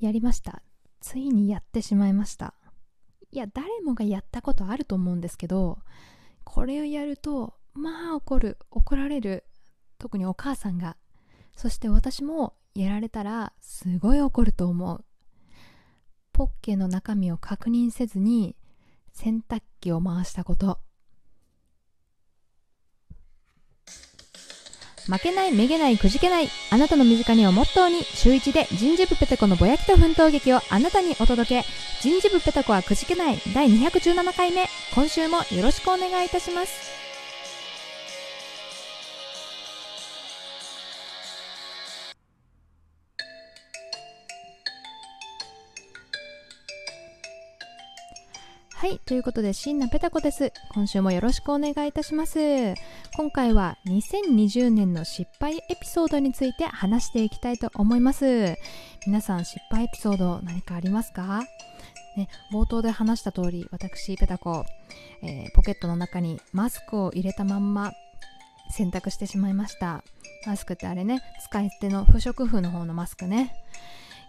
やりました。ついにやってしまいました。いや誰もがやったことあると思うんですけどこれをやるとまあ怒る怒られる。特にお母さんが。そして私もやられたらすごい怒ると思う。ポッケの中身を確認せずに洗濯機を回したこと。負けない、めげない、くじけない。あなたの身近にをモットーに、週一で人事部ペタコのぼやきと奮闘劇をあなたにお届け。人事部ペタコはくじけない第217回目。今週もよろしくお願いいたします。はい。ということで、シンナペタコです。今週もよろしくお願いいたします。今回は2020年の失敗エピソードについて話していきたいと思います。皆さん、失敗エピソード何かありますか？ね、冒頭で話した通り、私、ペタコ、えー、ポケットの中にマスクを入れたまんま洗濯してしまいました。マスクってあれね、使い捨ての不織布の方のマスクね。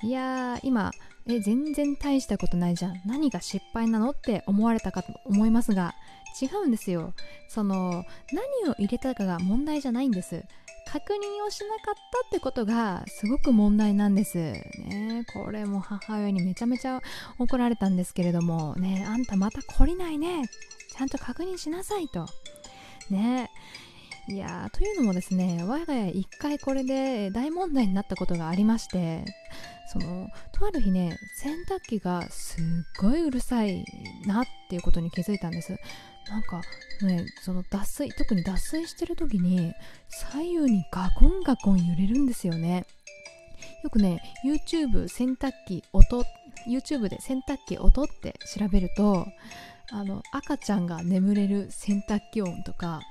いやー、今、え全然大したことないじゃん。何が失敗なのって思われたかと思いますが違うんですよ。その何を入れたかが問題じゃないんです。確認をしなかったってことがすごく問題なんです。ねこれも母親にめちゃめちゃ怒られたんですけれどもねあんたまた懲りないね。ちゃんと確認しなさいと。ねいやーというのもですね我が家一回これで大問題になったことがありましてそのとある日ね洗濯機がすっごいうるさいなっていうことに気づいたんです。なんかねその脱水特に脱水してる時に左右にガコンガコン揺れるんですよね。よくね YouTube 洗濯機音 YouTube で洗濯機音って調べるとあの赤ちゃんが眠れる洗濯機音とか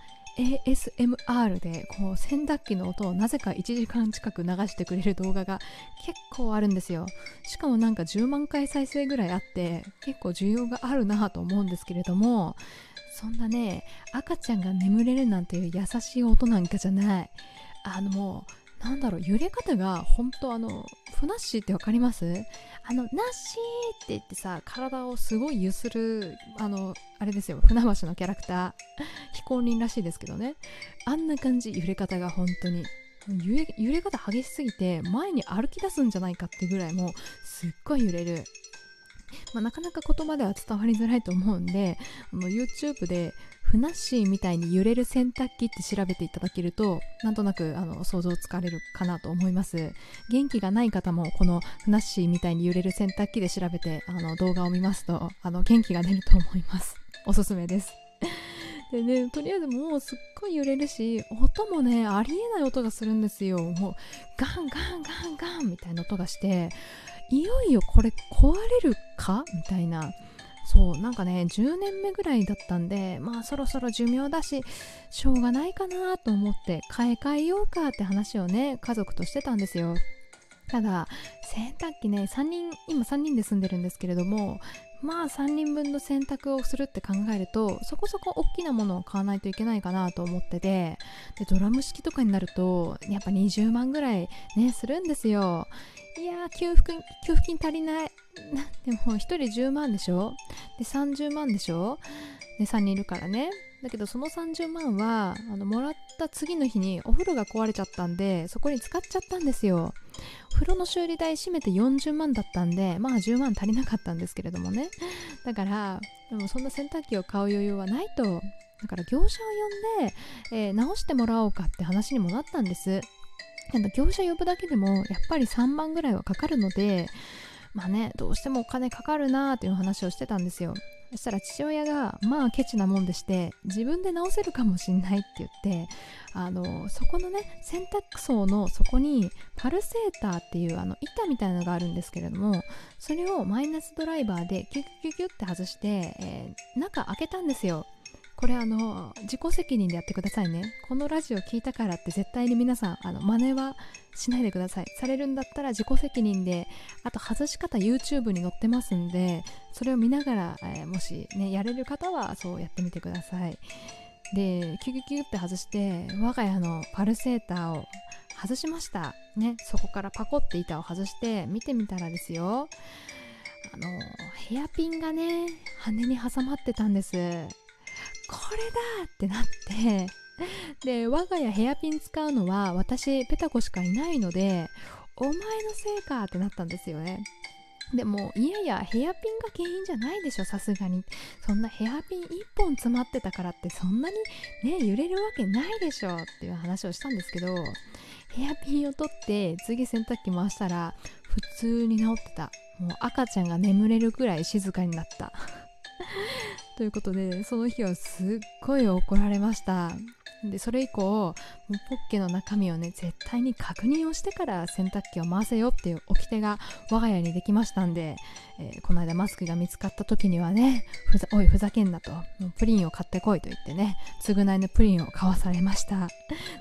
ASMR でこう洗濯機の音をなぜか1時間近く流してくれる動画が結構あるんですよ。しかもなんか10万回再生ぐらいあって結構需要があるなぁと思うんですけれどもそんなね赤ちゃんが眠れるなんていう優しい音なんかじゃない。あのもうなんだろう揺れ方が本当あのふなっしーってわかります？あのナッシーって言ってさ体をすごい揺するあのあれですよ船橋のキャラクター。非公認らしいですけどね。あんな感じ揺れ方が本当に。揺れ揺れ方激しすぎて前に歩き出すんじゃないかってぐらいもうすっごい揺れる。まあ、なかなか言葉では伝わりづらいと思うんであの YouTube でふなっしーみたいに揺れる洗濯機って調べていただけるとなんとなくあの想像つかれるかなと思います。元気がない方もこのふなっしーみたいに揺れる洗濯機で調べてあの動画を見ますとあの元気が出ると思います。おすすめです。でね、とりあえずもうすっごい揺れるし、音もね、ありえない音がするんですよ。もう、ガンガンガンガンみたいな音がして、いよいよこれ壊れるか？みたいな。そうなんかね10年目ぐらいだったんでまあそろそろ寿命だししょうがないかなと思って買い替えようかって話をね家族としてたんですよ。ただ洗濯機ね3人今3人で住んでるんですけれどもまあ3人分の洗濯をするって考えるとそこそこ大きなものを買わないといけないかなと思っててでドラム式とかになるとやっぱ20万ぐらいねするんですよ。いやー給付給付金足りない。でも1人10万でしょ？で30万でしょ？で3人いるからね。だけどその30万はあのもらった次の日にお風呂が壊れちゃったんでそこに使っちゃったんですよ。お風呂の修理代閉めて40万だったんでまあ10万足りなかったんですけれどもね。だからでもそんな洗濯機を買う余裕はないと。だから業者を呼んで、えー、直してもらおうかって話にもなったんです。業者呼ぶだけでもやっぱり3万ぐらいはかかるのでまあねどうしてもお金かかるなーっていう話をしてたんですよ。そしたら父親がまあケチなもんでして自分で直せるかもしんないって言ってあのそこのね洗濯槽の底にパルセーターっていうあの板みたいなのがあるんですけれどもそれをマイナスドライバーでキュッキュッキュって外して、えー、中開けたんですよ。これあの自己責任でやってくださいね。このラジオ聞いたからって絶対に皆さんあの真似はしないでください。されるんだったら自己責任であと外し方 YouTube に載ってますんでそれを見ながら、えー、もしねやれる方はそうやってみてください。でキュキュキュって外して我が家のパルセーターを外しました。ねそこからパコって板を外して見てみたらですよ。あのヘアピンがね羽に挟まってたんです。これだってなって。で我が家ヘアピン使うのは私ペタコしかいないのでお前のせいかってなったんですよね。でもいやいやヘアピンが原因じゃないでしょさすがに。そんなヘアピン1本詰まってたからってそんなにね揺れるわけないでしょっていう話をしたんですけどヘアピンを取って次洗濯機回したら普通に治ってた。もう赤ちゃんが眠れるくらい静かになった。ということでその日はすっごい怒られました。でそれ以降ポッケの中身をね絶対に確認をしてから洗濯機を回せよっていう掟が我が家にできましたんで、えー、この間マスクが見つかった時にはねふざおいふざけんなと。プリンを買ってこいと言ってね償いのプリンを買わされました。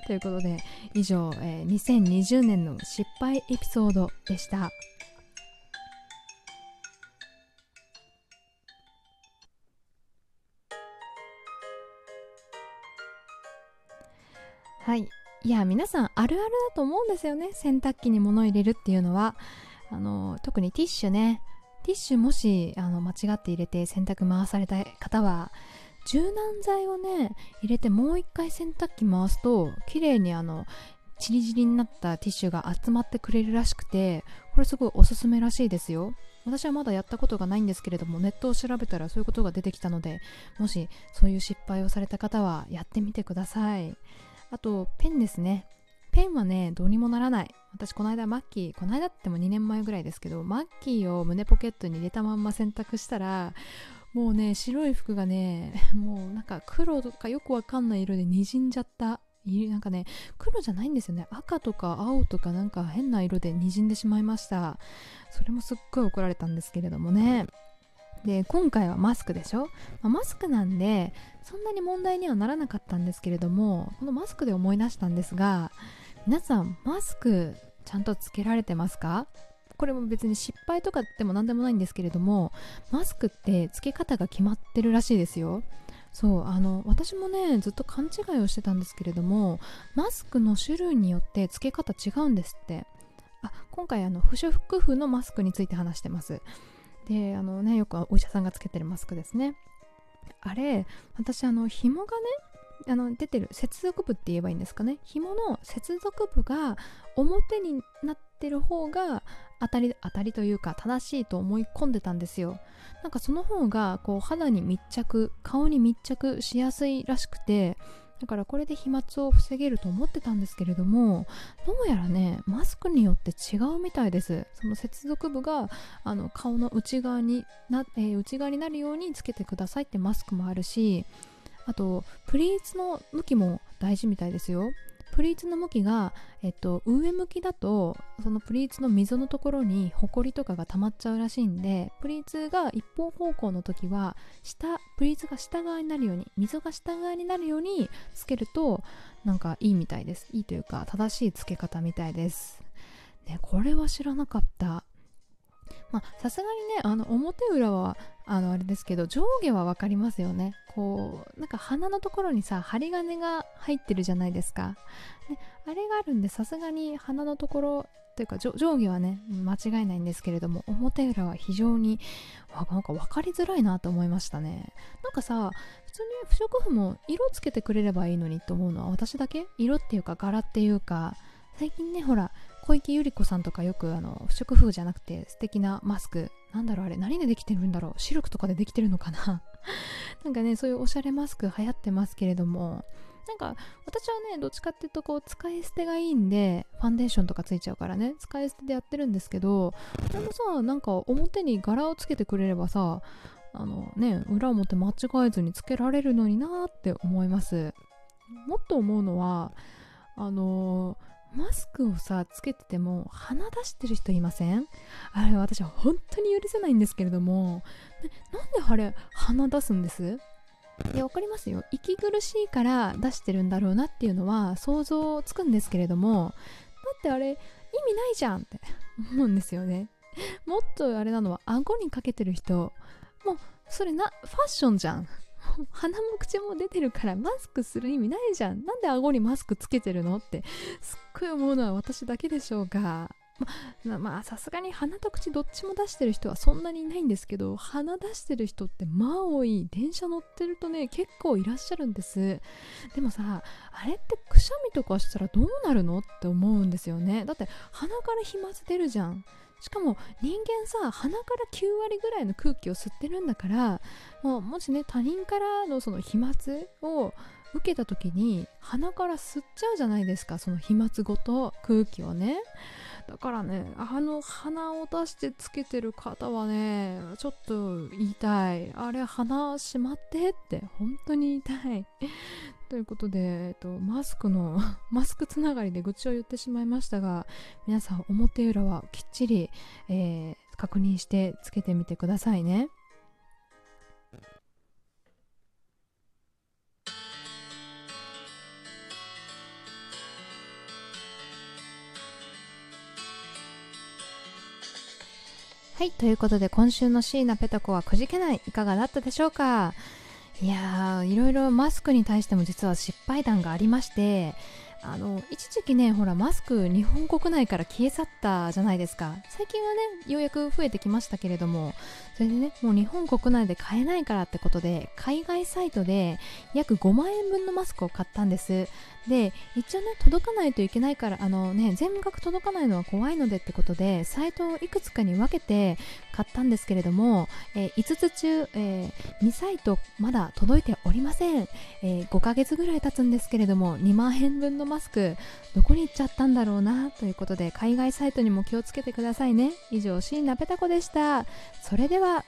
ということで以上、えー、2020年の失敗エピソードでした。はい。いや皆さんあるあるだと思うんですよね。洗濯機に物を入れるっていうのは。あの特にティッシュね。ティッシュもしあの間違って入れて洗濯回された方は柔軟剤をね入れてもう一回洗濯機回すと綺麗にあのチリチリになったティッシュが集まってくれるらしくてこれすごいおすすめらしいですよ。私はまだやったことがないんですけれどもネットを調べたらそういうことが出てきたのでもしそういう失敗をされた方はやってみてください。あとペンですね。ペンはねどうにもならない。私この間マッキーこの間っても2年前ぐらいですけどマッキーを胸ポケットに入れたまんま洗濯したらもうね白い服がね もうなんか黒とかよくわかんない色で滲んじゃった。なんかね黒じゃないんですよね。赤とか青とかなんか変な色で滲んでしまいました。それもすっごい怒られたんですけれどもね。で今回はマスクでしょ、まあ、マスクなんでそんなに問題にはならなかったんですけれどもこのマスクで思い出したんですが皆さんマスクちゃんとつけられてますか？これも別に失敗とかでも何でもないんですけれどもマスクってつけ方が決まってるらしいですよ。そうあの私もねずっと勘違いをしてたんですけれどもマスクの種類によってつけ方違うんですって。あ今回あの不織布のマスクについて話してます。であのねよくお医者さんがつけてるマスクですね。あれ私あの紐がねあの出てる接続部って言えばいいんですかね。紐の接続部が表になってる方が当たり当たりというか正しいと思い込んでたんですよ。なんかその方がこう肌に密着顔に密着しやすいらしくてだからこれで飛沫を防げると思ってたんですけれどもどうやらねマスクによって違うみたいです。その接続部があの顔の内側にな、えー、内側になるようにつけてくださいってマスクもあるしあとプリーツの向きも大事みたいですよ。プリーツの向きが、えっと、上向きだとそのプリーツの溝のところにホコリとかが溜まっちゃうらしいんでプリーツが一方方向の時は下プリーツが下側になるように溝が下側になるようにつけるとなんかいいみたいです。いいというか正しいつけ方みたいです。ねこれは知らなかった。まあさすがにねあの表裏はあのあれですけど上下は分かりますよね。こうなんか鼻のところにさ針金が入ってるじゃないですか、ね、あれがあるんでさすがに鼻のところというか上下はね間違いないんですけれども表裏は非常になんか分かりづらいなと思いましたね。なんかさ普通に不織布も色つけてくれればいいのにと思うのは私だけ？色っていうか柄っていうか最近ねほら小池百合子さんとかよくあの不織布じゃなくて素敵なマスクなんだろうあれ何でできてるんだろう。シルクとかでできてるのかな？なんかねそういうおしゃれマスク流行ってますけれども。なんか私はねどっちかっていうとこう使い捨てがいいんでファンデーションとかついちゃうからね。使い捨てでやってるんですけどでもさなんか表に柄をつけてくれればさあのね裏表間違えずにつけられるのになって思います。もっと思うのはあのーマスクをさつけてても鼻出してる人いません？あれ私は本当に許せないんですけれども。なんであれ鼻出すんです？いや分かりますよ。息苦しいから出してるんだろうなっていうのは想像つくんですけれども。だってあれ意味ないじゃんって思うんですよね。もっとあれなのは顎にかけてる人。もうそれなファッションじゃん鼻も口も出てるからマスクする意味ないじゃん。なんで顎にマスクつけてるのってすっごい思うのは私だけでしょうが。まあさすがに鼻と口どっちも出してる人はそんなにいないんですけど鼻出してる人ってまあ多い。電車乗ってるとね結構いらっしゃるんです。でもさあれってくしゃみとかしたらどうなるのって思うんですよね。だって鼻から飛沫出るじゃん。しかも人間さ鼻から9割ぐらいの空気を吸ってるんだからもうもしね他人からのその飛沫を受けた時に鼻から吸っちゃうじゃないですかその飛沫ごと空気をね。だからねあの鼻を出してつけてる方はねちょっと言いたいあれ鼻しまってって本当に言いたい ということで、えっと、マスクの マスクつながりで愚痴を言ってしまいましたが皆さん表裏はきっちり、えー、確認してつけてみてくださいね。はい、ということで今週の椎名ペタ子はくじけないいかがだったでしょうか？いやーいろいろマスクに対しても実は失敗談がありましてあの一時期ねほらマスク日本国内から消え去ったじゃないですか。最近はねようやく増えてきましたけれどもそれでねもう日本国内で買えないからってことで海外サイトで約5万円分のマスクを買ったんです。で一応ね届かないといけないからあのね全額届かないのは怖いのでってことでサイトをいくつかに分けて買ったんですけれども、えー、5つ中、えー、2サイトまだ届いておりません、えー、5ヶ月ぐらい経つんですけれども2万円分のマスクどこに行っちゃったんだろうなということで海外サイトにも気をつけてくださいね。以上椎名ペタ子でした。それでは